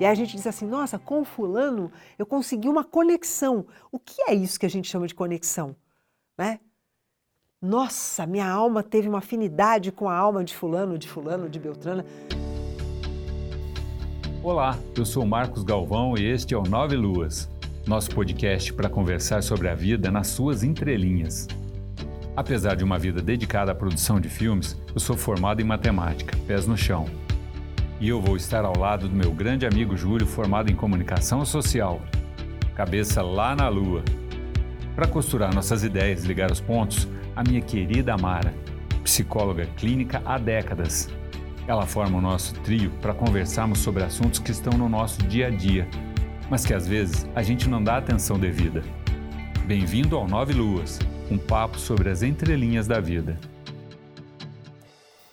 E aí a gente diz assim: nossa, com fulano eu consegui uma conexão. O que é isso que a gente chama de conexão? Né? Nossa, minha alma teve uma afinidade com a alma de fulano, de fulano, de Beltrana. Olá, eu sou Marcos Galvão e este é o Nove Luas, nosso podcast para conversar sobre a vida nas suas entrelinhas. Apesar de uma vida dedicada à produção de filmes, eu sou formado em matemática, pés no chão. E eu vou estar ao lado do meu grande amigo Júlio, formado em comunicação social, cabeça lá na lua. Para costurar nossas ideias e ligar os pontos, a minha querida Amara, psicóloga clínica há décadas. Ela forma o nosso trio para conversarmos sobre assuntos que estão no nosso dia a dia, mas que às vezes a gente não dá atenção devida. Bem-vindo ao Nove Luas um papo sobre as entrelinhas da vida.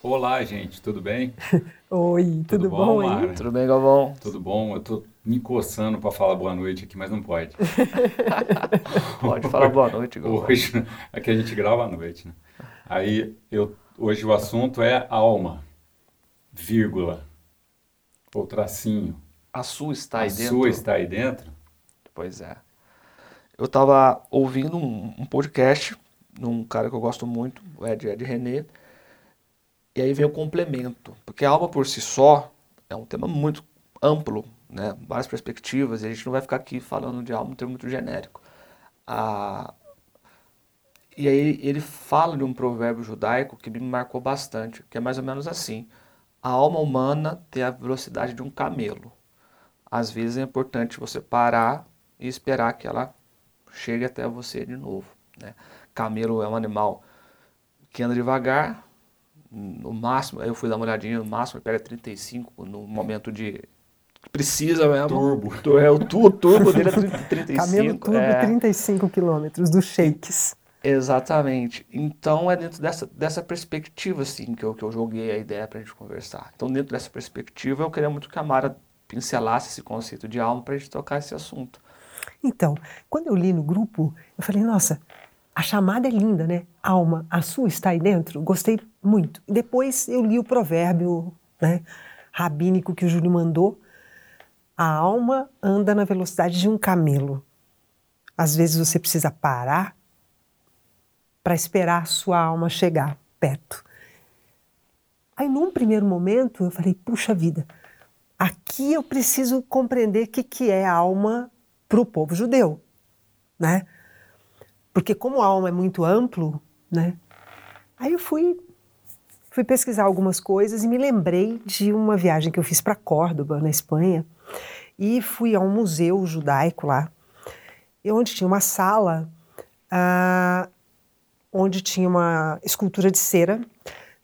Olá, gente, tudo bem? Oi, tudo, tudo bom, bom Mara? Tudo bem, Galvão? Tudo bom? Eu tô me coçando para falar boa noite aqui, mas não pode. pode falar boa noite, Galvão. Hoje, aqui a gente grava à noite, né? Aí, eu, hoje o assunto é alma, vírgula, ou tracinho. A sua está aí a dentro? A sua está aí dentro? Pois é eu estava ouvindo um, um, podcast num cara que eu gosto muito, o Ed, Ed René, e aí veio o complemento, porque a alma por si só é um tema muito amplo, né, várias perspectivas, e a gente não vai ficar aqui falando de alma um termo muito genérico. Ah, e aí ele fala de um provérbio judaico que me marcou bastante, que é mais ou menos assim: a alma humana tem a velocidade de um camelo. Às vezes é importante você parar e esperar que ela chegue até você de novo. Né? Camelo é um animal que anda devagar, no máximo, eu fui dar uma olhadinha, no máximo ele pega 35 no momento de precisa mesmo. Turbo. É, o, o turbo dele é 35. Camelo turbo é... 35 quilômetros dos shakes. Exatamente. Então é dentro dessa, dessa perspectiva assim que eu, que eu joguei a ideia para a gente conversar. Então dentro dessa perspectiva eu queria muito que a Mara pincelasse esse conceito de alma para a gente tocar esse assunto. Então, quando eu li no grupo, eu falei, nossa, a chamada é linda, né? Alma, a sua está aí dentro? Gostei muito. Depois eu li o provérbio né, rabínico que o Júlio mandou. A alma anda na velocidade de um camelo. Às vezes você precisa parar para esperar a sua alma chegar perto. Aí, num primeiro momento, eu falei: puxa vida, aqui eu preciso compreender o que, que é alma para o povo judeu, né? Porque como a alma é muito amplo, né? Aí eu fui fui pesquisar algumas coisas e me lembrei de uma viagem que eu fiz para Córdoba, na Espanha, e fui a um museu judaico lá, onde tinha uma sala ah, onde tinha uma escultura de cera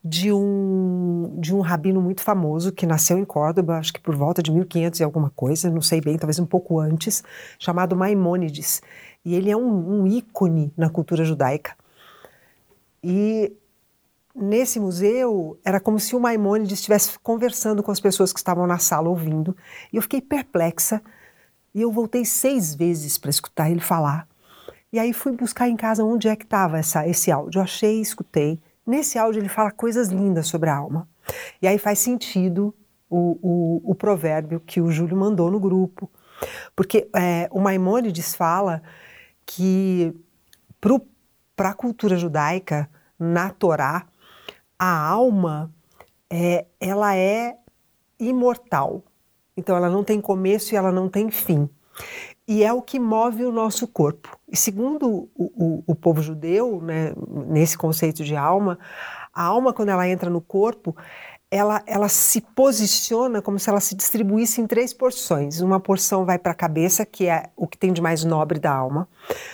de um, de um rabino muito famoso que nasceu em Córdoba, acho que por volta de 1500 e alguma coisa, não sei bem, talvez um pouco antes, chamado Maimônides. E ele é um, um ícone na cultura judaica. E nesse museu era como se o Maimônides estivesse conversando com as pessoas que estavam na sala ouvindo. E eu fiquei perplexa. E eu voltei seis vezes para escutar ele falar. E aí fui buscar em casa onde é que estava esse áudio. Eu achei, escutei. Nesse áudio ele fala coisas lindas sobre a alma. E aí faz sentido o, o, o provérbio que o Júlio mandou no grupo. Porque é, o Maimônides fala que para a cultura judaica, na Torá, a alma é, ela é imortal. Então ela não tem começo e ela não tem fim e é o que move o nosso corpo. E segundo o, o, o, povo judeu, né, nesse conceito de alma, a alma, quando ela entra no corpo, ela, ela se posiciona como se ela se distribuísse em três porções. Uma porção vai para a cabeça, que é o que tem de mais nobre da alma.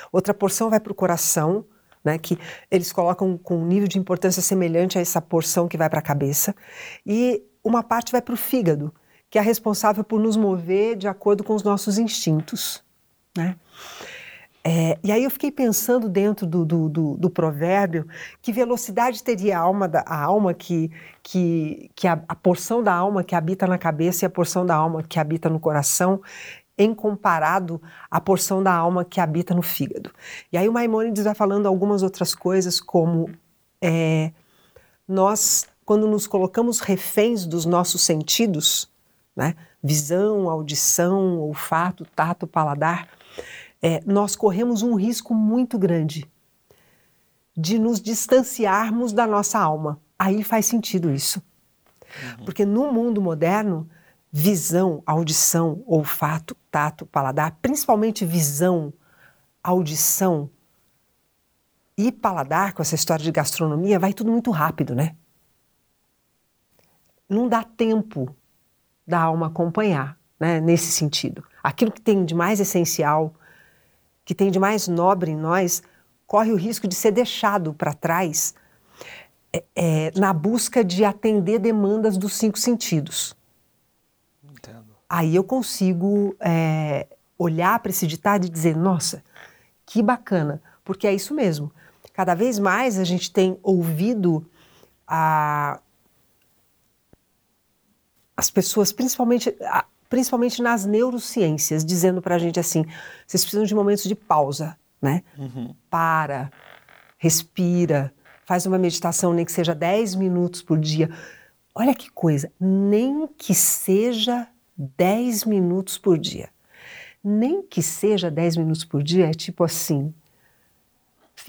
Outra porção vai para o coração, né, que eles colocam com um nível de importância semelhante a essa porção que vai para a cabeça. E uma parte vai para o fígado, que é responsável por nos mover de acordo com os nossos instintos. Né? É, e aí eu fiquei pensando dentro do, do, do, do, provérbio que velocidade teria a alma, da, a alma que, que, que a, a, porção da alma que habita na cabeça e a porção da alma que habita no coração em comparado à porção da alma que habita no fígado. E aí o Maimônides vai falando algumas outras coisas como é, nós, quando nos colocamos reféns dos nossos sentidos, né? visão, audição, olfato, tato, paladar, é, nós corremos um risco muito grande de nos distanciarmos da nossa alma. Aí faz sentido isso. Uhum. Porque no mundo moderno, visão, audição, olfato, tato, paladar, principalmente visão, audição e paladar, com essa história de gastronomia, vai tudo muito rápido, né? Não dá tempo da alma acompanhar, né, nesse sentido. Aquilo que tem de mais essencial, que tem de mais nobre em nós, corre o risco de ser deixado para trás é, é, na busca de atender demandas dos cinco sentidos. Entendo. Aí eu consigo é, olhar para esse ditado e dizer: nossa, que bacana, porque é isso mesmo. Cada vez mais a gente tem ouvido a, as pessoas, principalmente, principalmente nas neurociências, dizendo para a gente assim: vocês precisam de momentos de pausa, né? Uhum. Para, respira, faz uma meditação, nem que seja 10 minutos por dia. Olha que coisa, nem que seja 10 minutos por dia. Nem que seja 10 minutos por dia, é tipo assim,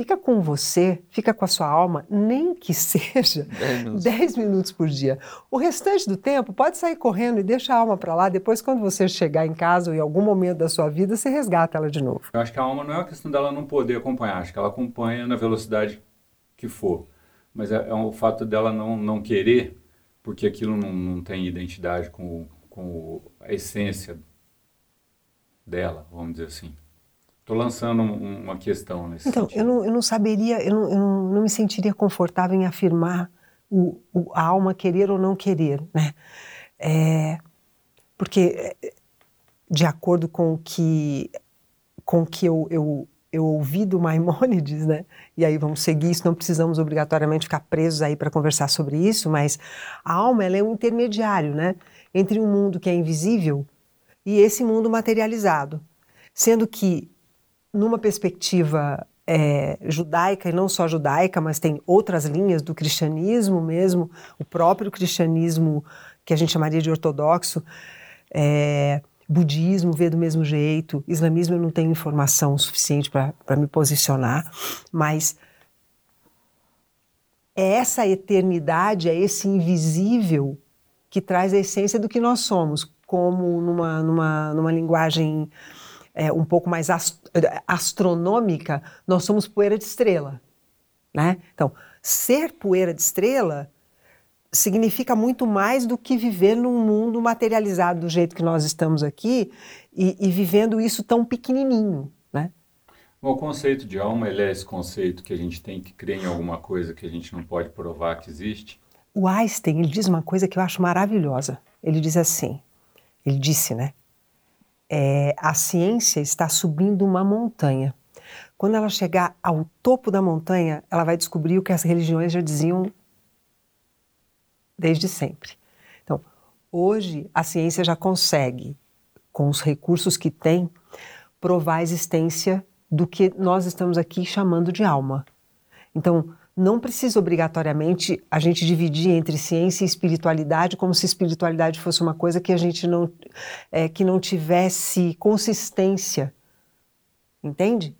fica com você, fica com a sua alma, nem que seja 10 minutos. por dia. O restante do tempo pode sair correndo e deixa a alma para lá. Depois, quando você chegar em casa ou em algum momento da sua vida, você resgata ela de novo. Eu acho que a alma não é uma questão dela não poder acompanhar, acho que ela acompanha na velocidade que for. Mas é, é o fato dela não, não querer, porque aquilo não, não tem identidade com, com a essência dela, vamos dizer assim. Estou lançando uma questão nesse Então, eu não, eu não saberia, eu, não, eu não, não, me sentiria confortável em afirmar o, o, a alma querer ou não querer, né? É, porque, de acordo com o que, com que eu, eu, eu ouvi do Maimônides, né? E aí vamos seguir isso, não precisamos obrigatoriamente ficar presos aí para conversar sobre isso, mas a alma ela é um intermediário, né? Entre um mundo que é invisível e esse mundo materializado. Sendo que numa perspectiva é, judaica, e não só judaica, mas tem outras linhas do cristianismo mesmo, o próprio cristianismo que a gente chamaria de ortodoxo, é, budismo vê do mesmo jeito, islamismo eu não tenho informação suficiente para me posicionar, mas é essa eternidade, é esse invisível que traz a essência do que nós somos, como numa, numa, numa linguagem é, um pouco mais ast astronômica, nós somos poeira de estrela. Né? Então, ser poeira de estrela significa muito mais do que viver num mundo materializado do jeito que nós estamos aqui e, e vivendo isso tão pequenininho. Né? O conceito de alma ele é esse conceito que a gente tem que crer em alguma coisa que a gente não pode provar que existe? O Einstein ele diz uma coisa que eu acho maravilhosa. Ele diz assim, ele disse, né? É, a ciência está subindo uma montanha. Quando ela chegar ao topo da montanha, ela vai descobrir o que as religiões já diziam desde sempre. Então, hoje a ciência já consegue, com os recursos que tem, provar a existência do que nós estamos aqui chamando de alma. Então, não precisa obrigatoriamente a gente dividir entre ciência e espiritualidade como se espiritualidade fosse uma coisa que a gente não é, que não tivesse consistência. Entende?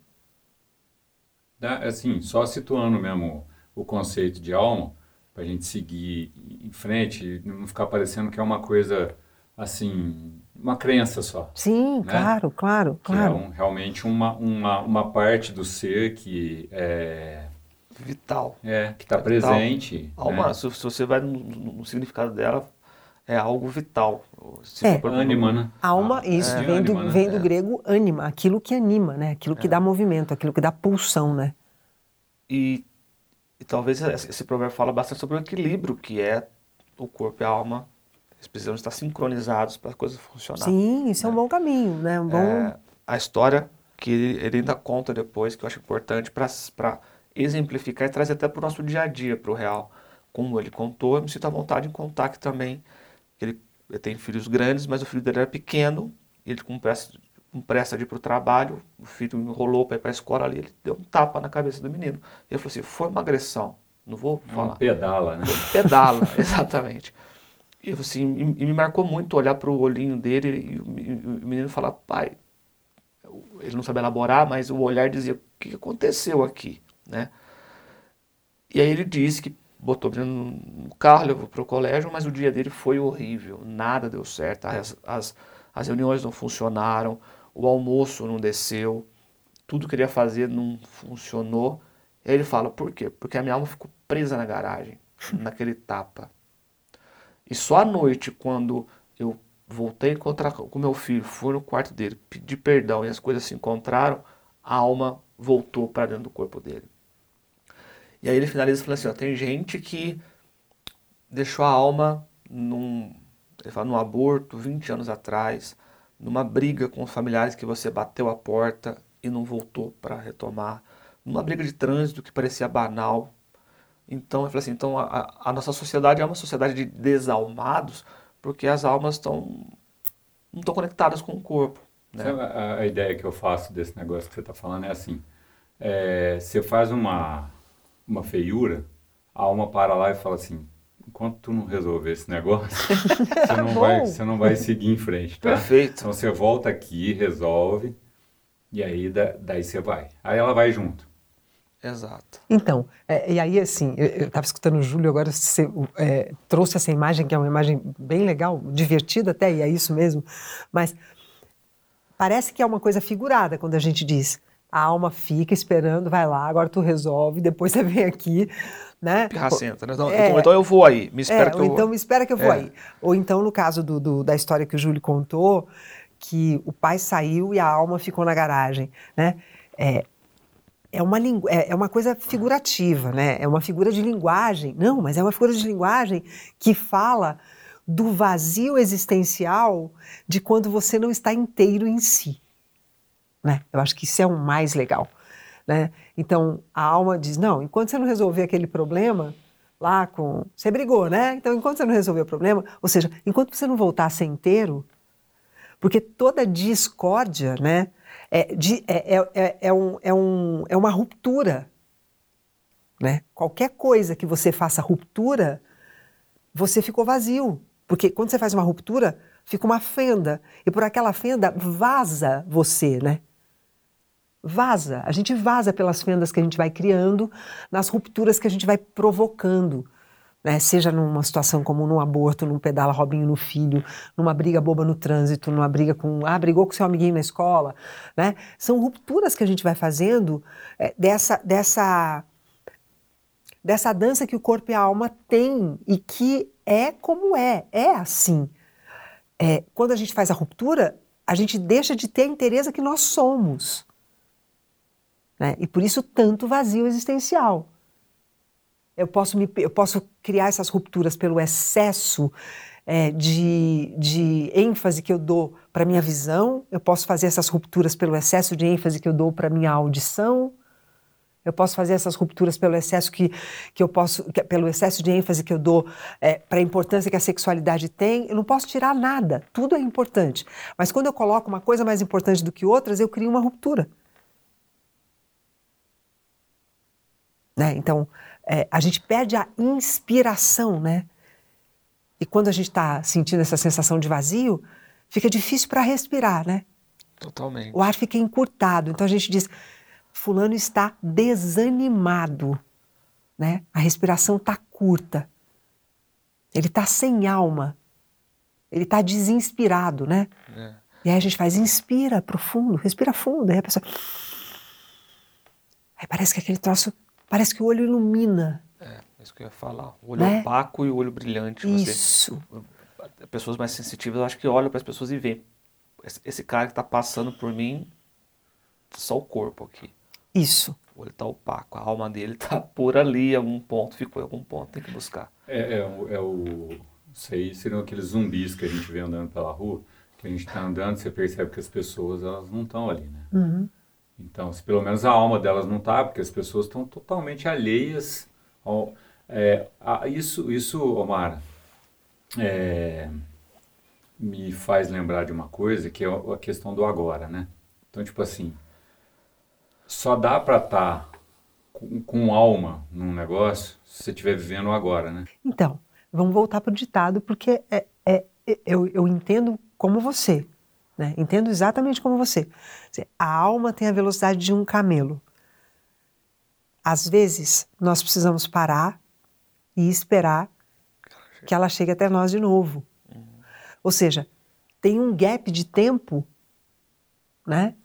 Assim só situando mesmo o conceito de alma para a gente seguir em frente não ficar parecendo que é uma coisa assim uma crença só sim né? claro claro claro que é um, realmente uma, uma uma parte do ser que é vital. É, que está é presente. Alma, né? se, se, você vai no, no, significado dela, é algo vital. Se é. Ânima, né? Alma, ah, isso, é. vem, do, né? vem do é. grego ânima, aquilo que anima, né? Aquilo que é. dá movimento, aquilo que dá pulsão, né? E, e talvez esse provérbio fala bastante sobre o equilíbrio que é o corpo e a alma. Eles precisam estar sincronizados para as coisas funcionarem. Sim, isso é um né? bom caminho, né? Um bom... É, a história que ele ainda conta depois, que eu acho importante para exemplificar e trazer até para o nosso dia a dia, para o real. Como ele contou, eu me sinto à vontade em contar que também ele, ele tem filhos grandes, mas o filho dele era pequeno, ele com pressa, com pressa de ir para o trabalho, o filho enrolou para ir para a escola ali, ele deu um tapa na cabeça do menino. Ele falou assim, foi uma agressão, não vou falar. pedala, né? Pedala, exatamente. E, assim, e me marcou muito olhar para o olhinho dele e o, o menino falar, pai, ele não sabia elaborar, mas o olhar dizia, o que aconteceu aqui, né? E aí ele disse que botou no carro, levou para o colégio, mas o dia dele foi horrível, nada deu certo, as, as, as reuniões não funcionaram, o almoço não desceu, tudo que ele ia fazer não funcionou. E aí ele fala, por quê? Porque a minha alma ficou presa na garagem, naquele tapa. E só à noite, quando eu voltei a encontrar com meu filho, fui no quarto dele, pedi perdão e as coisas se encontraram, a alma voltou para dentro do corpo dele. E aí ele finaliza falando assim, ó, tem gente que deixou a alma num, ele fala, num aborto 20 anos atrás, numa briga com os familiares que você bateu a porta e não voltou para retomar, numa briga de trânsito que parecia banal. Então, eu falei assim, então a, a nossa sociedade é uma sociedade de desalmados, porque as almas estão não estão conectadas com o corpo. Né? A, a, ideia que eu faço desse negócio que você está falando é assim: é, você faz uma, uma feiura, a alma para lá e fala assim: enquanto tu não resolver esse negócio, você, não vai, você não vai seguir em frente. Tá? Perfeito. Então você volta aqui, resolve, e aí da, daí você vai. Aí ela vai junto. Exato. Então, é, e aí assim, eu estava escutando o Júlio agora, você é, trouxe essa imagem, que é uma imagem bem legal, divertida até, e é isso mesmo, mas parece que é uma coisa figurada quando a gente diz, a alma fica esperando, vai lá, agora tu resolve, depois você vem aqui, né? Pirracenta, né? Então, é, então, então eu vou aí, me espera é, que eu ou então me espera que eu vou é. aí. Ou então no caso do, do, da história que o Júlio contou, que o pai saiu e a alma ficou na garagem, né? É, é uma, é, é uma coisa figurativa, né? É uma figura de linguagem. Não, mas é uma figura de linguagem que fala do vazio existencial de quando você não está inteiro em si. Né? Eu acho que isso é o mais legal. Né? Então, a alma diz, não, enquanto você não resolver aquele problema lá com... Você brigou, né? Então, enquanto você não resolver o problema, ou seja, enquanto você não voltar ser inteiro, porque toda discórdia, né? é, de, é, é, é, é, um, é, um, é uma ruptura. Né? Qualquer coisa que você faça ruptura, você ficou vazio. Porque quando você faz uma ruptura, fica uma fenda. E por aquela fenda vaza você, né? Vaza. A gente vaza pelas fendas que a gente vai criando, nas rupturas que a gente vai provocando né? seja numa situação como num aborto, num pedala Robinho no filho, numa briga boba no trânsito, numa briga com. Ah, brigou com seu amiguinho na escola. Né? São rupturas que a gente vai fazendo é, dessa, dessa, dessa dança que o corpo e a alma têm e que é como é, é assim. É, quando a gente faz a ruptura, a gente deixa de ter a inteireza que nós somos. Né? E por isso tanto vazio existencial. Eu posso, me, eu posso criar essas rupturas pelo excesso é, de, de ênfase que eu dou para minha visão, eu posso fazer essas rupturas pelo excesso de ênfase que eu dou para minha audição, eu posso fazer essas rupturas pelo excesso que, que eu posso, que, pelo excesso de ênfase que eu dou é, para a importância que a sexualidade tem. Eu não posso tirar nada, tudo é importante. Mas quando eu coloco uma coisa mais importante do que outras, eu crio uma ruptura. Né? Então, é, a gente perde a inspiração, né? E quando a gente está sentindo essa sensação de vazio, fica difícil para respirar, né? Totalmente. O ar fica encurtado. Então a gente diz: Fulano está desanimado, né? A respiração está curta. Ele está sem alma. Ele está desinspirado, né? É. E aí a gente faz, inspira profundo, respira fundo. Aí a pessoa. Aí parece que aquele troço Parece que o olho ilumina. É, é isso que eu ia falar. O olho né? opaco e o olho brilhante. Isso. Você, pessoas mais sensitivas, eu acho que olham para as pessoas e veem. Esse cara que está passando por mim, só o corpo aqui. Isso. O olho está opaco, a alma dele está por ali, em algum ponto, ficou em algum ponto, tem que buscar. É, é, o, é o. Isso aí seriam aqueles zumbis que a gente vê andando pela rua, que a gente está andando, você percebe que as pessoas elas não estão ali, né? Uhum. Então, se pelo menos a alma delas não está, porque as pessoas estão totalmente alheias ao, é, a, isso, isso, Omar, é, me faz lembrar de uma coisa que é a questão do agora, né? Então, tipo assim, só dá para estar tá com, com, alma num negócio se você estiver vivendo agora, né? Então, vamos voltar para o ditado, porque é, é, eu, eu entendo como você, né? entendo exatamente como você. A alma tem a velocidade de um camelo. Às vezes, nós precisamos parar e esperar que ela chegue até nós de novo. Ou seja, tem um gap de tempo, né?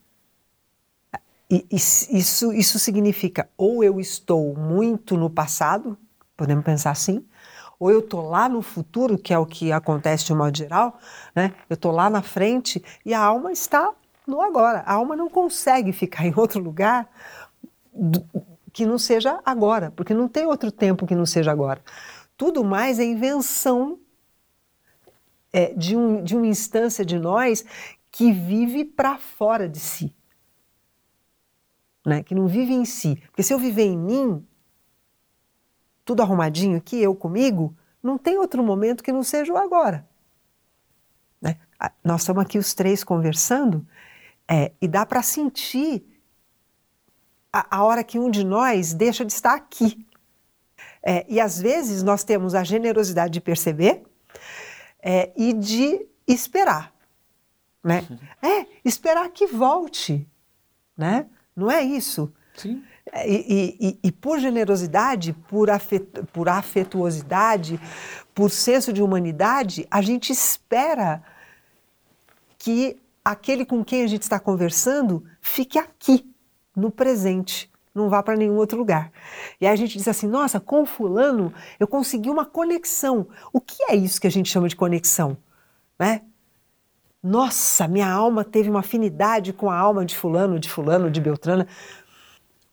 E, isso, isso significa ou eu estou muito no passado, podemos pensar assim, ou eu estou lá no futuro, que é o que acontece de modo geral, né? eu estou lá na frente e a alma está no agora. A alma não consegue ficar em outro lugar que não seja agora, porque não tem outro tempo que não seja agora. Tudo mais é invenção é, de, um, de uma instância de nós que vive para fora de si. Né? Que não vive em si. Porque se eu viver em mim, tudo arrumadinho aqui, eu comigo, não tem outro momento que não seja o agora. Né? Nós estamos aqui os três conversando é, e dá para sentir a, a, hora que um de nós deixa de estar aqui. É, e às vezes nós temos a generosidade de perceber é, e de esperar. Né? É, esperar que volte. Né? Não é isso? Sim. É, e, e, e, por generosidade, por, afet, por afetuosidade, por senso de humanidade, a gente espera que aquele com quem a gente está conversando fique aqui, no presente não vá para nenhum outro lugar. E aí a gente diz assim: nossa, com fulano eu consegui uma conexão. O que é isso que a gente chama de conexão? Né? Nossa, minha alma teve uma afinidade com a alma de fulano, de fulano, de Beltrana.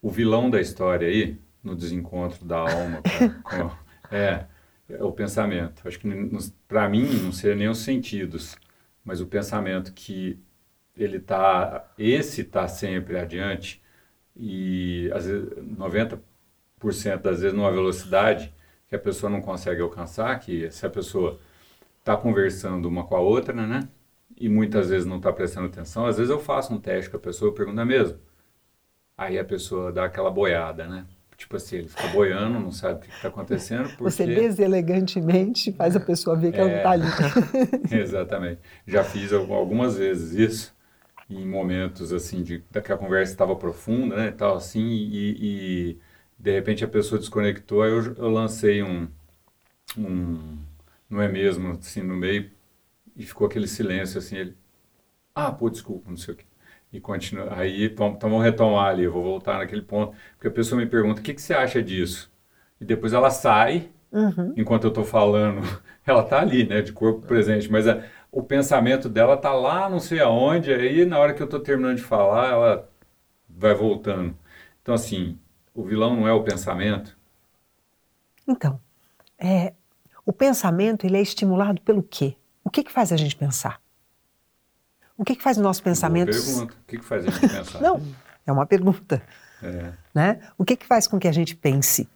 O vilão da história aí, no desencontro da alma, com, é, é, o pensamento. Acho que para mim não seria nem os sentidos, mas o pensamento que ele tá, esse está sempre adiante e às vezes 90% das vezes numa velocidade que a pessoa não consegue alcançar, que se a pessoa está conversando uma com a outra, né? E muitas vezes não está prestando atenção, às vezes eu faço um teste com a pessoa, eu pergunto, é mesmo? Aí a pessoa dá aquela boiada, né? Tipo assim, ele fica boiando, não sabe o que está acontecendo. Porque... Você deselegantemente faz a pessoa ver que é, ela não está ali. exatamente. Já fiz algumas vezes isso em momentos assim de que a conversa estava profunda, né, e tal assim, e, e, de repente a pessoa desconectou, aí eu, eu lancei um, um não é mesmo, assim, no meio, e ficou aquele silêncio, assim, ele, ah, pô, desculpa, não sei o quê. E continua, aí, então, então vamos retomar ali, eu vou voltar naquele ponto, porque a pessoa me pergunta, o que, que você acha disso? E depois ela sai, uhum. enquanto eu estou falando, ela está ali, né, de corpo presente, mas a, o pensamento dela tá lá não sei aonde, aí na hora que eu estou terminando de falar, ela vai voltando. Então, assim, o vilão não é o pensamento? Então, é, o pensamento ele é estimulado pelo quê? O que, que faz a gente pensar? O que, que faz o nosso pensamento? pergunta. O que, que faz a gente pensar? não, é uma pergunta. É. Né? O que, que faz com que a gente pense?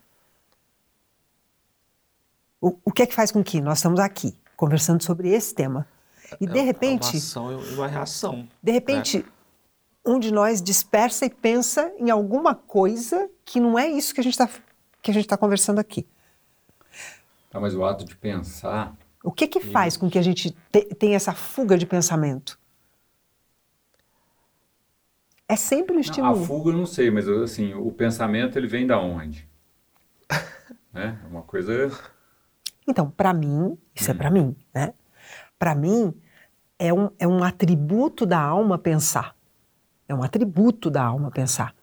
O, o que é que faz com que nós estamos aqui conversando sobre esse tema? E de repente. É uma ação e uma reação. De repente, né? um de nós dispersa e pensa em alguma coisa que não é isso que a gente está que a gente está conversando aqui. Tá, mas o ato de pensar. O que que faz com que a gente te, tenha essa fuga de pensamento? É sempre um estímulo. Não, a fuga eu não sei, mas assim, o pensamento ele vem da onde? né? É uma coisa. Então, para mim, isso é hum. é para mim, né? para mim, é um, é um atributo da alma pensar. É um atributo da alma pensar.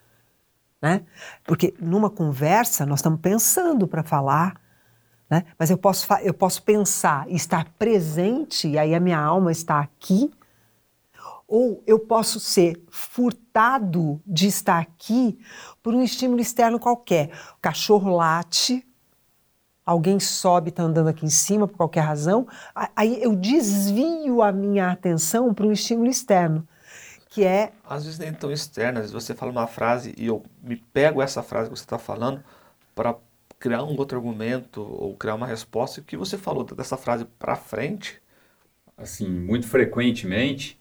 Né? Porque numa conversa nós estamos pensando para falar, né? mas eu posso, eu posso pensar e estar presente, e aí a minha alma está aqui, ou eu posso ser furtado de estar aqui por um estímulo externo qualquer. O cachorro late, alguém sobe, está andando aqui em cima por qualquer razão, aí eu desvio a minha atenção para um estímulo externo, que é... Às vezes nem tão externo, às vezes você fala uma frase e eu me pego essa frase que você está falando para criar um outro argumento ou criar uma resposta, e o que você falou dessa frase para frente... Assim, muito frequentemente,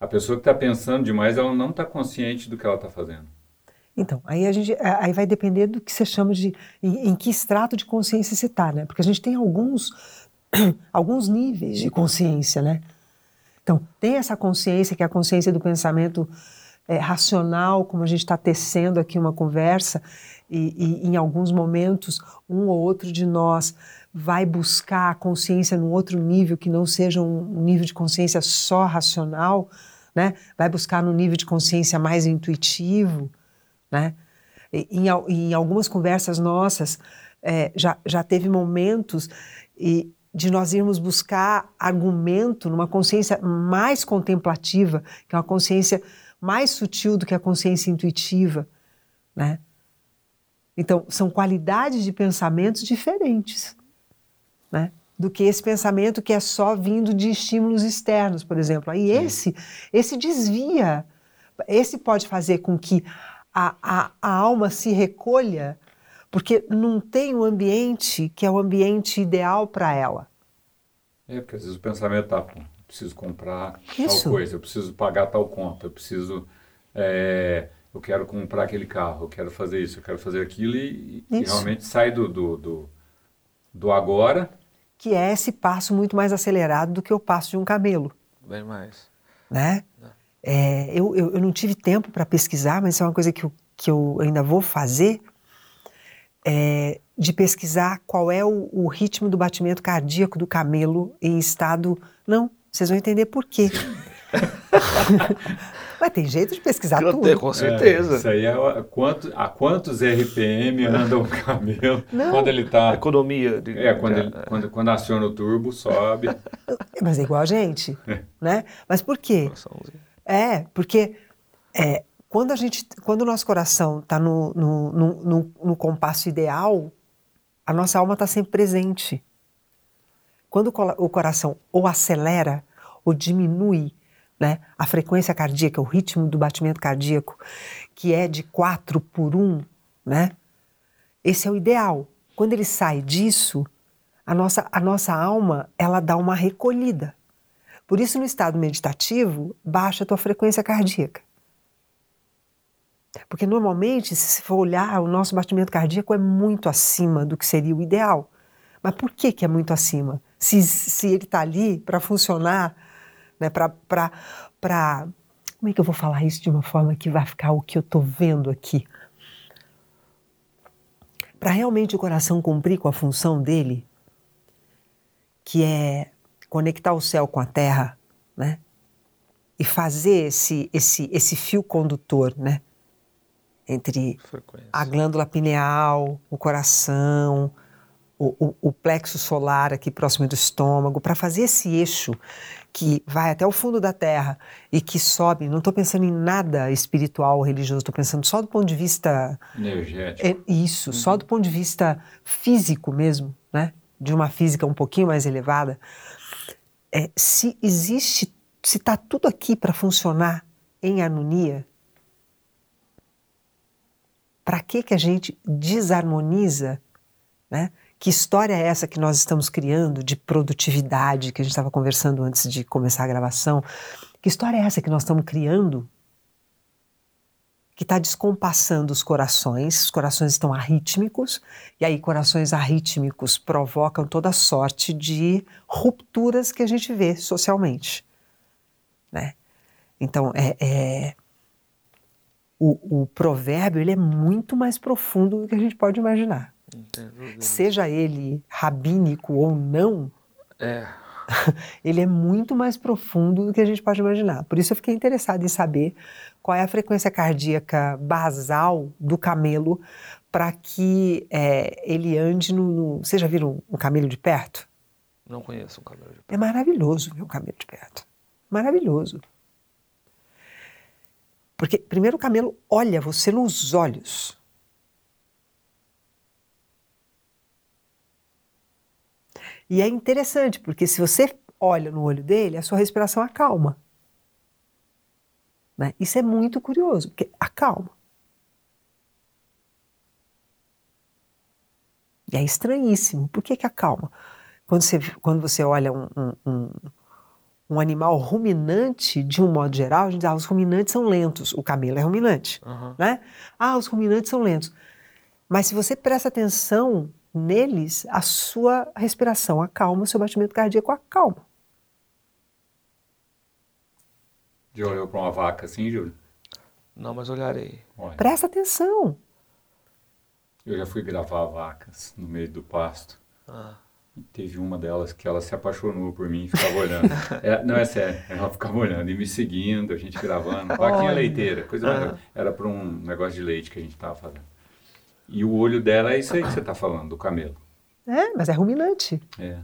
a pessoa que está pensando demais, ela não está consciente do que ela está fazendo. Então, aí a gente aí vai depender do que você chama de em, em que extrato de consciência você está, né? Porque a gente tem alguns alguns níveis de consciência, né? Então, tem essa consciência que é a consciência do pensamento é, racional, como a gente está tecendo aqui uma conversa, e, e, em alguns momentos um ou outro de nós vai buscar a consciência num outro nível que não seja um nível de consciência só racional, né? Vai buscar no nível de consciência mais intuitivo, né? Em, em algumas conversas nossas é, já, já teve momentos e, de nós irmos buscar argumento numa consciência mais contemplativa, que é uma consciência mais sutil do que a consciência intuitiva, né? Então, são qualidades de pensamentos diferentes, né? Do que esse pensamento que é só vindo de estímulos externos, por exemplo. Aí esse, esse desvia, esse pode fazer com que a, a, a alma se recolha porque não tem um ambiente que é o ambiente ideal para ela. É, porque às vezes o pensamento tá, preciso comprar Isso. tal coisa, eu preciso pagar tal conta, eu preciso, é, eu quero comprar aquele carro, eu quero fazer isso, eu quero fazer aquilo e, e realmente sai do, do, do, do agora. Que é esse passo muito mais acelerado do que o passo de um camelo. Bem mais. Né? É, eu, eu, eu, não tive tempo para pesquisar, mas isso é uma coisa que eu, que eu ainda vou fazer, é, de pesquisar qual é o, o, ritmo do batimento cardíaco do camelo em estado. Não, vocês vão entender por quê. Mas tem jeito de pesquisar eu tudo. Com certeza. É, isso aí é a, quanto, a quantos RPM anda um camelo Não. quando ele está... Economia. De, é, quando, ele, quando, quando aciona o turbo, sobe. Mas é igual a gente, né? Mas por quê? É, porque é, quando, a gente, quando o nosso coração está no, no, no, no, compasso ideal, a nossa alma está sempre presente. Quando o coração ou acelera ou diminui né, a frequência cardíaca, o ritmo do batimento cardíaco, que é de 4 por 1, né, esse é o ideal. Quando ele sai disso, a nossa, a nossa alma ela dá uma recolhida. Por isso, no estado meditativo, baixa a tua frequência cardíaca. Porque normalmente, se for olhar, o nosso batimento cardíaco é muito acima do que seria o ideal. Mas por que, que é muito acima? Se, se ele está ali para funcionar, né, para. Como é que eu vou falar isso de uma forma que vai ficar o que eu estou vendo aqui? Para realmente o coração cumprir com a função dele, que é conectar o céu com a terra, né? E fazer esse, esse, esse fio condutor, né? entre Frequência. a glândula pineal, o coração, o, o, o, plexo solar aqui próximo do estômago, para fazer esse eixo que vai até o fundo da terra e que sobe. Não estou pensando em nada espiritual ou religioso, estou pensando só do ponto de vista. Energético. É, isso, uhum. só do ponto de vista físico mesmo, né? de uma física um pouquinho mais elevada. É, se existe, se está tudo aqui para funcionar em harmonia, para que, que a gente desarmoniza? Né? Que história é essa que nós estamos criando de produtividade, que a gente estava conversando antes de começar a gravação? Que história é essa que nós estamos criando? Que está descompassando os corações, os corações estão arrítmicos, e aí corações arrítmicos provocam toda sorte de rupturas que a gente vê socialmente. Né? Então, é, é o, o provérbio ele é muito mais profundo do que a gente pode imaginar. Seja ele rabínico ou não, é. ele é muito mais profundo do que a gente pode imaginar. Por isso eu fiquei interessado em saber qual é a frequência cardíaca basal do camelo para que é, ele ande no, no. Vocês já viram um camelo de perto? Não conheço um camelo de perto. É maravilhoso ver um camelo de perto. Maravilhoso. Porque primeiro o camelo olha você nos olhos. E é interessante, porque se você olha no olho dele, a sua respiração acalma. Né? Isso é muito curioso, porque acalma. E é estranhíssimo. Por que, que acalma? Quando você, quando você olha um, um, um animal ruminante, de um modo geral, a gente diz, ah, os ruminantes são lentos. O camelo é ruminante, Aham. né? Ah, os ruminantes são lentos. Mas se você presta atenção neles, a sua respiração acalma, o seu batimento cardíaco acalma. Já olhou para uma vaca assim, Júlio? Não, mas olharei. Olha, Presta atenção. eu já fui gravar vacas no meio do pasto. Ah. E teve uma delas que ela se apaixonou por mim e ficava olhando. É, não, é sério. Ela ficava olhando e me seguindo, a gente gravando. Vaquinha leiteira, coisa mais. Aham. Era para um negócio de leite que a gente estava fazendo. E o olho dela é isso aí que você está falando, do camelo. É, mas é ruminante, É.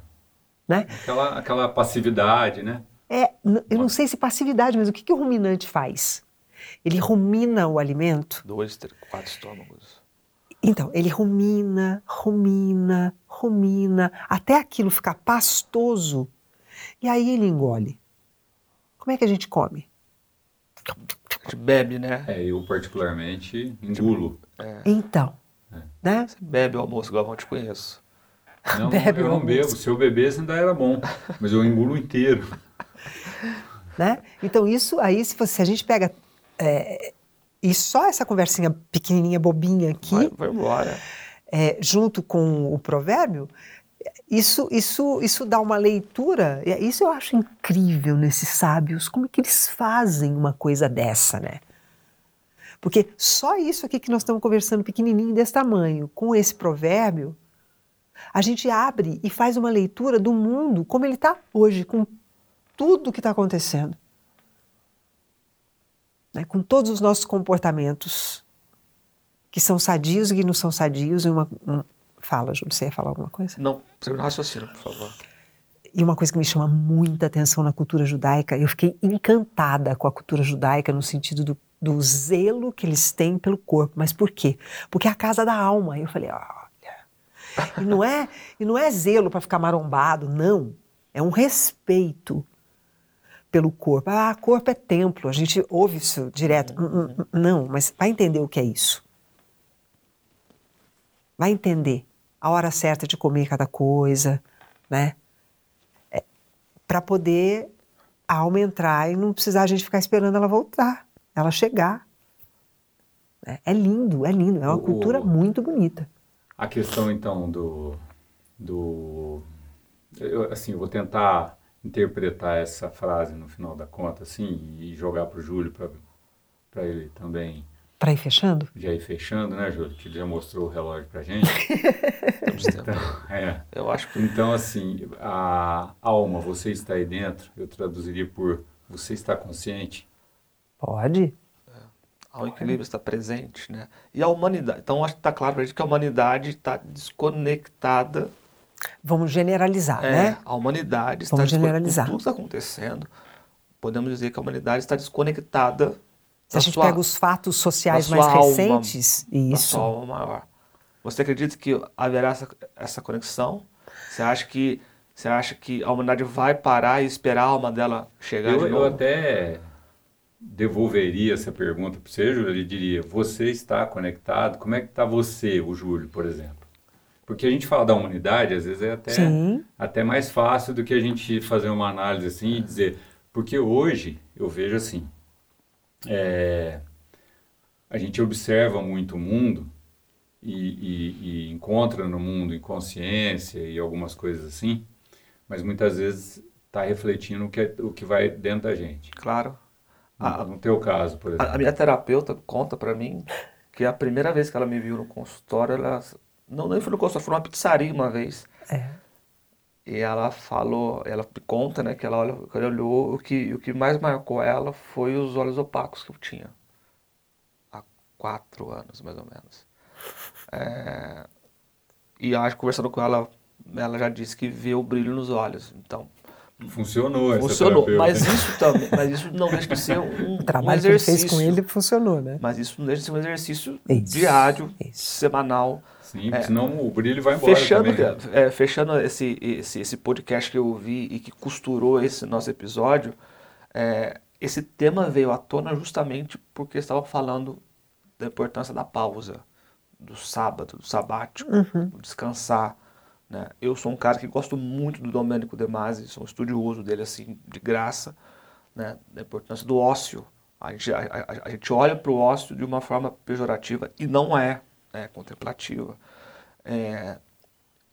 né? Aquela, aquela passividade, né? É, eu não sei se passividade, mas o que, que o ruminante faz? Ele rumina o alimento Dois, três, quatro estômagos. Então, ele rumina, rumina, rumina, até aquilo ficar pastoso. E aí ele engole. Como é que a gente come? A gente bebe, né? É, eu particularmente engulo. Então, né? Você bebe o almoço, Galvão, eu te conheço. Não, Bebe eu não almoço. bebo. Se eu bebesse ainda era bom. Mas eu engulo inteiro. né? Então, isso aí, se, você- se a gente pega. é, e só essa conversinha pequenininha, bobinha aqui, Vai, vai embora. é, junto com o provérbio, isso, isso, isso dá uma leitura. e Isso eu acho incrível nesses sábios, como é que eles fazem uma coisa dessa, né? Porque só isso aqui que nós estamos conversando, pequenininho desse tamanho, com esse provérbio, a gente abre e faz uma leitura do mundo como ele está hoje, com tudo que está acontecendo. Né? Com todos os nossos comportamentos que são sadios e que não são sadios. E uma, um- fala, Júlio, você ia falar alguma coisa? Não, termina o raciocínio, por favor. E uma coisa que me chama muita atenção na cultura judaica, eu fiquei encantada com a cultura judaica no sentido do, do zelo que eles têm pelo corpo. Mas por quê? Porque é a casa da alma. Eu falei, olha. E não é, e não é zelo para ficar marombado, não. É um respeito pelo corpo. Ah, corpo é templo. A gente ouve isso direto. Hum, hum, Não, mas vai entender o que é isso. Vai entender a hora certa de comer cada coisa, né? para poder a alma entrar e não precisar a gente ficar esperando ela voltar, ela chegar. É, é lindo, é lindo, é uma O- cultura muito bonita. A questão, então, do. do eu, assim, eu vou tentar interpretar essa frase no final da conta, assim, e jogar para o Júlio, para ele também Para ir fechando? já ir fechando, né, Júlio? Que ele já mostrou o relógio para gente. Tempo. é. Eu acho que Então, assim, a alma, você está aí dentro, eu traduziria por você está consciente. Pode. o equilíbrio está presente, né? E a humanidade. Então, acho que está claro para a gente que a humanidade está desconectada. Vamos generalizar, É, né? A humanidade está Vamos desconectada. generalizar. Tudo que está acontecendo. Podemos dizer que a humanidade está desconectada. Se a da gente sua- pega os fatos sociais da mais sua alma, recentes, da isso. sua alma maior. Você acredita que haverá essa, essa conexão? Você acha que você acha que a humanidade vai parar e esperar a alma dela chegar Eu, de eu novo? até devolveria essa pergunta para você, Júlio, e diria, você está conectado? Como é que está você, o Júlio, por exemplo? Porque a gente fala da humanidade, às vezes é até, Sim. até mais fácil do que a gente fazer uma análise assim e dizer, porque hoje eu vejo assim, é, a gente observa muito o mundo e, e- e encontra no mundo inconsciência e algumas coisas assim, mas muitas vezes está refletindo o que, é- o que vai dentro da gente. Claro. A- No teu caso, por exemplo. A, a minha terapeuta conta pra mim que a primeira vez que ela me viu no consultório, ela não nem foi no consultório, foi numa pizzaria uma vez. É. E ela falou, ela me conta, né, que ela olha, que ela olhou, o que, o que mais marcou ela foi os olhos opacos que eu tinha. Há quatro anos, mais ou menos. É, e acho que conversando com ela, ela já disse que vê o brilho nos olhos. Então, Funcionou funcionou. Mas isso também, mas isso não deixa de ser um, O um trabalho que ele exercício. fez com ele funcionou, né? Mas isso não deixa de ser um exercício Isso, diário, isso. semanal. Sim, porque senão o brilho vai embora É. Fechando, também. né? é, fechando esse, esse, esse podcast que eu ouvi e que costurou esse nosso episódio, é, esse tema veio à tona justamente porque estava falando da importância da pausa, do sábado, do sabático, Uhum. do descansar, Né? Eu sou um cara que gosto muito do Domênico De Masi, sou um estudioso dele assim, de graça, né? da importância do ócio. A gente, a, a, a gente olha para o ócio de uma forma pejorativa e não é, é contemplativa. É,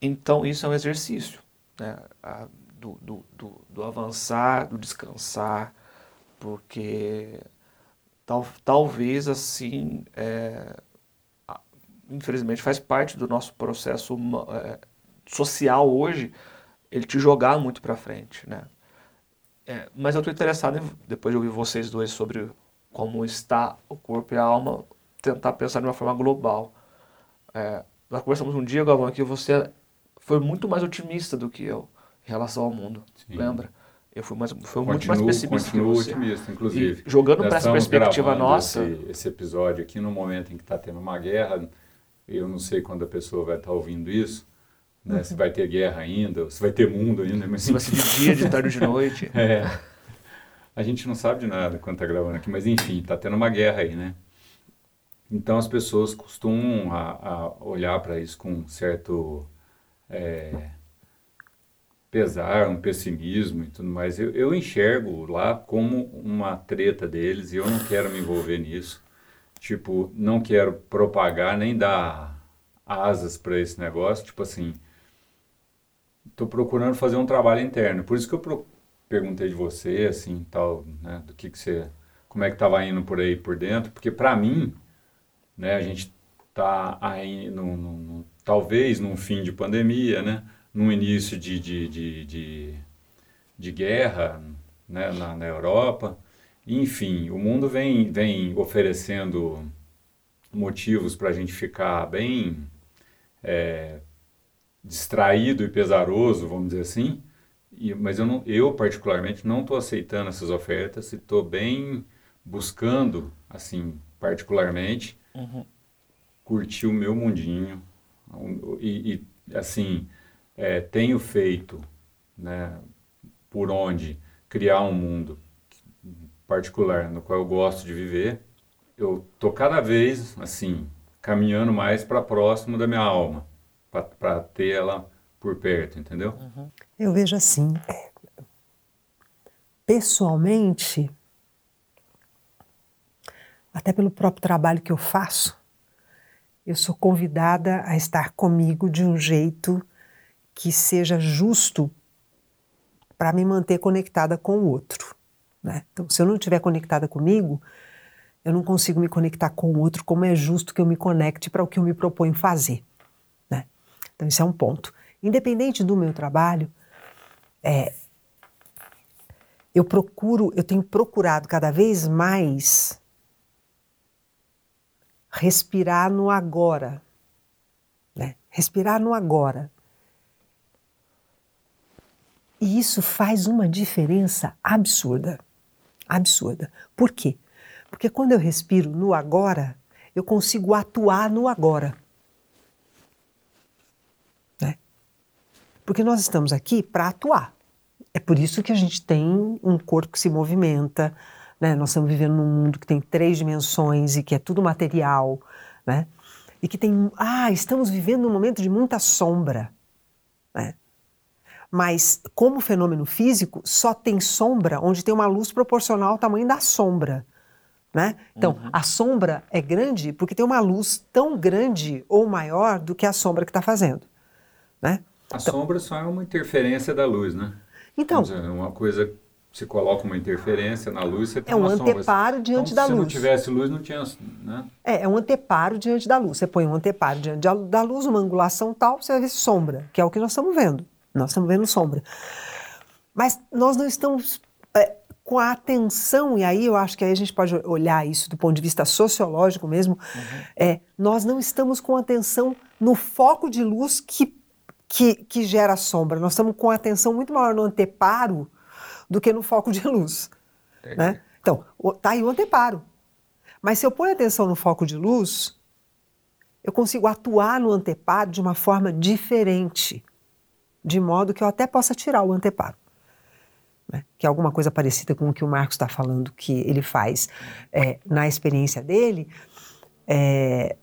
então isso é um exercício né? A, do, do, do, do avançar, do descansar, porque tal, talvez assim, é, infelizmente faz parte do nosso processo é, social hoje, ele te jogar muito para frente, né? É, mas eu estou interessado em, depois de ouvir vocês dois sobre como está o corpo e a alma, tentar pensar de uma forma global. É, nós conversamos um dia, Galvão, que você foi muito mais otimista do que eu em relação ao mundo, Sim. lembra? Eu fui, mais, fui muito mais pessimista que você. otimista, inclusive. E jogando para essa perspectiva nossa... Esse, esse, episódio aqui no momento em que está tendo uma guerra, eu não sei quando a pessoa vai estar tá ouvindo isso, né? Uhum. Se vai ter guerra ainda, se vai ter mundo ainda. Mas... Se vai ser de dia, de tarde, de noite. é. A gente não sabe de nada quando está gravando aqui, mas enfim, está tendo uma guerra aí, né? Então as pessoas costumam a, a olhar para isso com um certo é, pesar, um pessimismo e tudo mais. Eu, eu enxergo lá como uma treta deles e eu não quero me envolver nisso. Tipo, não quero propagar nem dar asas para esse negócio. Tipo assim, estou procurando fazer um trabalho interno. Por isso que eu pro, perguntei de você, assim, tal, né, do que que você, como é que estava indo por aí por dentro, porque para mim, né, a gente tá aí no, talvez num fim de pandemia, né, num início de, de, de, de, de guerra, né, na, na Europa, enfim, o mundo vem, vem oferecendo motivos para a gente ficar bem é, distraído e pesaroso, vamos dizer assim. E, mas eu, não, eu, particularmente, não estou aceitando essas ofertas e estou bem buscando, assim, particularmente, uhum. curtir o meu mundinho. E, e assim, é, tenho feito, né, por onde criar um mundo particular no qual eu gosto de viver. Eu tô cada vez, assim, caminhando mais para próximo da minha alma para ter ela por perto, entendeu? Uhum. Eu vejo assim, pessoalmente, até pelo próprio trabalho que eu faço, eu sou convidada a estar comigo de um jeito que seja justo para me manter conectada com o outro. Né? Então, se eu não estiver conectada comigo, eu não consigo me conectar com o outro como é justo que eu me conecte para o que eu me proponho fazer. Então, isso é um ponto. Independente do meu trabalho, é, eu procuro, eu tenho procurado cada vez mais respirar no agora. Né? Respirar no agora. E isso faz uma diferença absurda. Absurda. Por quê? Porque quando eu respiro no agora, eu consigo atuar no agora. Porque nós estamos aqui para atuar. É por isso que a gente tem um corpo que se movimenta, né? Nós estamos vivendo num mundo que tem três dimensões e que é tudo material, né? E que tem, ah, estamos vivendo um momento de muita sombra, né? Mas como fenômeno físico, só tem sombra onde tem uma luz proporcional ao tamanho da sombra. Né? Então, uhum. a sombra é grande porque tem uma luz tão grande ou maior do que a sombra que está fazendo. Né? A então, sombra só é uma interferência da luz, né? Então. Dizer, uma coisa você coloca uma interferência na luz, você tem é um anteparo sombra. diante então, da se luz. Se não tivesse luz, não tinha, né? É, é um anteparo diante da luz. Você põe um anteparo diante da luz, uma angulação tal, você vai ver sombra, que é o que nós estamos vendo. Nós estamos vendo sombra. Mas nós não estamos é, com a atenção, e aí eu acho que aí a gente pode olhar isso do ponto de vista sociológico mesmo, uhum. é, nós não estamos com atenção no foco de luz que que, que gera sombra. Nós estamos com atenção muito maior no anteparo do que no foco de luz. Né? Então, tá aí o anteparo. Mas se eu ponho atenção no foco de luz, eu consigo atuar no anteparo de uma forma diferente, de modo que eu até possa tirar o anteparo. Né? Que é alguma coisa parecida com o que o Marcos está falando que ele faz é, na experiência dele. É,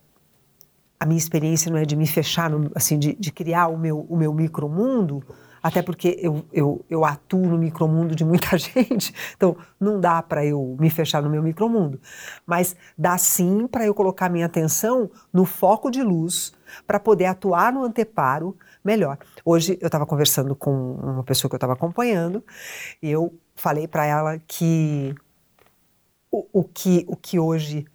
a minha experiência não é de me fechar, no, assim, de, de, criar o meu, o meu micromundo, até porque eu, eu, eu atuo no micromundo de muita gente, então não dá para eu me fechar no meu micromundo. Mas dá sim para eu colocar minha atenção no foco de luz, para poder atuar no anteparo melhor. Hoje eu estava conversando com uma pessoa que eu estava acompanhando, e eu falei para ela que o, o que o que hoje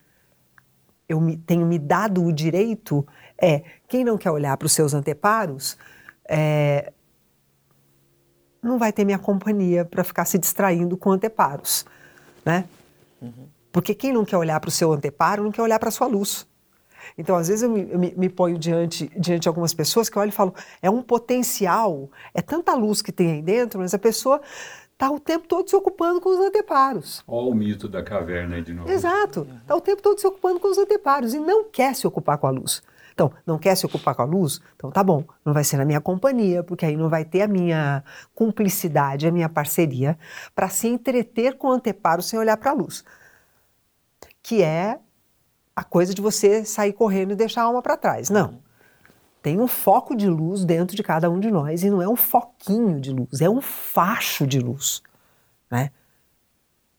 eu me, tenho me dado o direito é quem não quer olhar para os seus anteparos é, não vai ter minha companhia para ficar se distraindo com anteparos, né? Uhum. Porque quem não quer olhar para o seu anteparo não quer olhar para a sua luz. Então, às vezes, eu me, eu me, ponho diante, diante de algumas pessoas que eu olho e falo: é um potencial, é tanta luz que tem aí dentro, mas a pessoa está o tempo todo se ocupando com os anteparos. Olha o mito da caverna aí de novo. Exato. Está o tempo todo se ocupando com os anteparos e não quer se ocupar com a luz. Então, não quer se ocupar com a luz? Então tá bom, não vai ser na minha companhia, porque aí não vai ter a minha cumplicidade, a minha parceria para se entreter com o anteparo sem olhar para a luz. Que é a coisa de você sair correndo e deixar a alma para trás. Não. Tem um foco de luz dentro de cada um de nós e não é um foquinho de luz, é um facho de luz, né?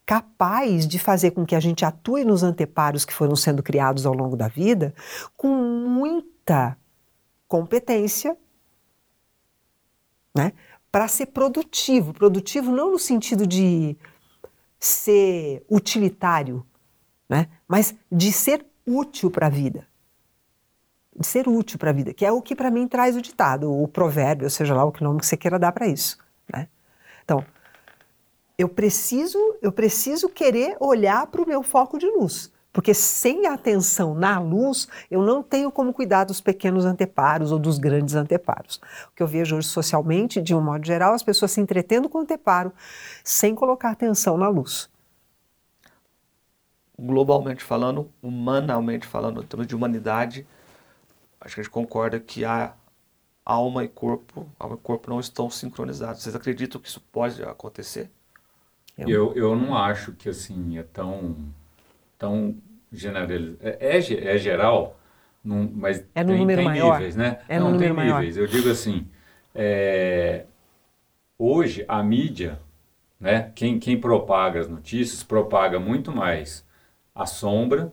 Capaz de fazer com que a gente atue nos anteparos que foram sendo criados ao longo da vida com muita competência, né? Para ser produtivo, produtivo não no sentido de ser utilitário, né? Mas de ser útil para a vida de ser útil para a vida, que é o que para mim traz o ditado, o provérbio, seja lá o que nome que você queira dar para isso. Né? Então, eu preciso, eu preciso querer olhar para o meu foco de luz, porque sem atenção na luz, eu não tenho como cuidar dos pequenos anteparos ou dos grandes anteparos. O que eu vejo hoje socialmente, de um modo geral, as pessoas se entretendo com o anteparo sem colocar atenção na luz. Globalmente falando, humanamente falando, em termos de humanidade, acho que a gente concorda que a alma e corpo, alma e corpo não estão sincronizados. Vocês acreditam que isso pode acontecer? Eu, eu não acho que assim é tão tão generalizado. É, é, é geral, num, mas é no tem, número tem maior. níveis, né? É não, no tem número níveis. Maior. Eu digo assim, é, hoje a mídia, né? Quem, quem propaga as notícias propaga muito mais a sombra,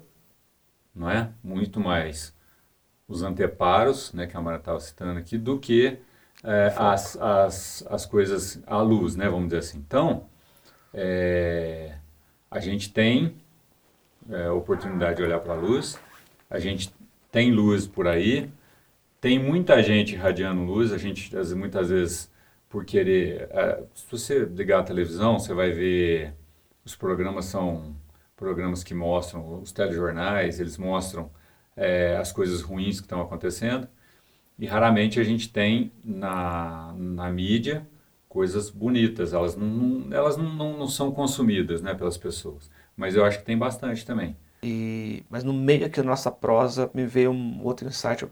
não é? Muito mais os anteparos, né, que a Mara estava citando aqui, do que é, as, as, as coisas à luz, né, vamos dizer assim. Então, é, a gente tem é, oportunidade de olhar para a luz, a gente tem luz por aí, tem muita gente irradiando luz, a gente muitas vezes por querer, é, se você ligar a televisão, você vai ver os programas são programas que mostram, os telejornais, eles mostram é, as coisas ruins que estão acontecendo. E raramente a gente tem na, na mídia coisas bonitas, elas não, elas não, não, não, são consumidas né, pelas pessoas. Mas eu acho que tem bastante também. E, mas no meio aqui da nossa prosa me veio um outro insight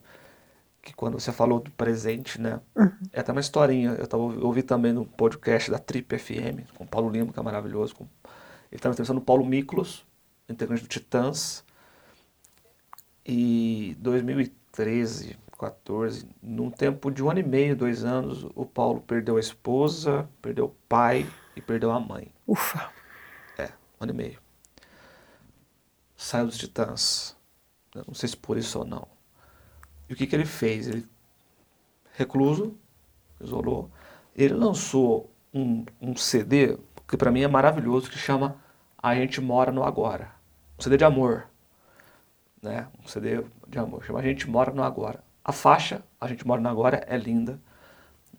que quando você falou do presente, né? Uhum. É até uma historinha. Eu, tava, eu ouvi também no podcast da Trip FM, com o Paulo Lima, que é maravilhoso. Com, ele estava entrevistando o Paulo Miklos, integrante do Titãs, e 2013, 14, num tempo de um ano e meio, dois anos, o Paulo perdeu a esposa, perdeu o pai e perdeu a mãe. Ufa! É, um ano e meio. Saiu dos Titãs. Não sei se por isso ou não. E o que, que ele fez? Ele, recluso, isolou, ele lançou um, um CD que para mim é maravilhoso, que chama A Gente Mora no Agora. Um CD de amor né? Um CD de amor. Chama A Gente Mora no Agora. A faixa A Gente Mora no Agora é linda.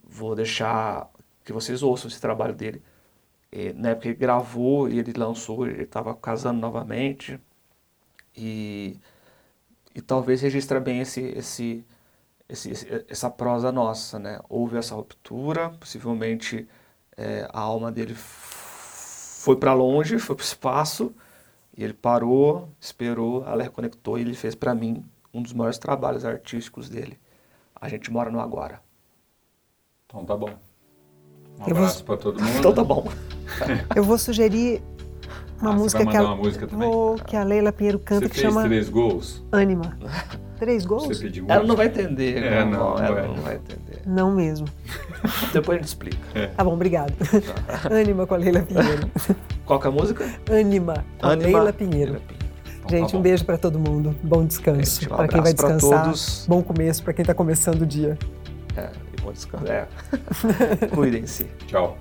Vou deixar que vocês ouçam esse trabalho dele. E, na época ele gravou e ele lançou, ele estava casando novamente. E, e talvez registre bem esse, esse, esse, essa prosa nossa, né? Houve essa ruptura, possivelmente é, a alma dele foi para longe, foi para o espaço e ele parou, esperou, ela reconectou e ele fez para mim um dos maiores trabalhos artísticos dele. A gente mora no agora. Então tá bom. Um eu abraço vou... para todo mundo. Então tá bom. eu vou sugerir uma ah, música que a... uma música também? Vou, que a Leila Pinheiro canta você que fez chama três gols? Anima. Três gols? Você pediu Ela não vai entender. É, não, não, ela não é. não vai entender. Não mesmo. Depois a gente explica. Tá bom, obrigado. Ânima com a Leila Pinheiro. Qual que é a música? Ânima com a Ânima. Leila Pinheiro. Leila Pinheiro. Então, Gente, tá um bom. beijo para todo mundo. Bom descanso. Gente, um para quem vai descansar. todos. Bom começo para quem está começando o dia. É, e bom descanso. É. Cuidem-se. Tchau.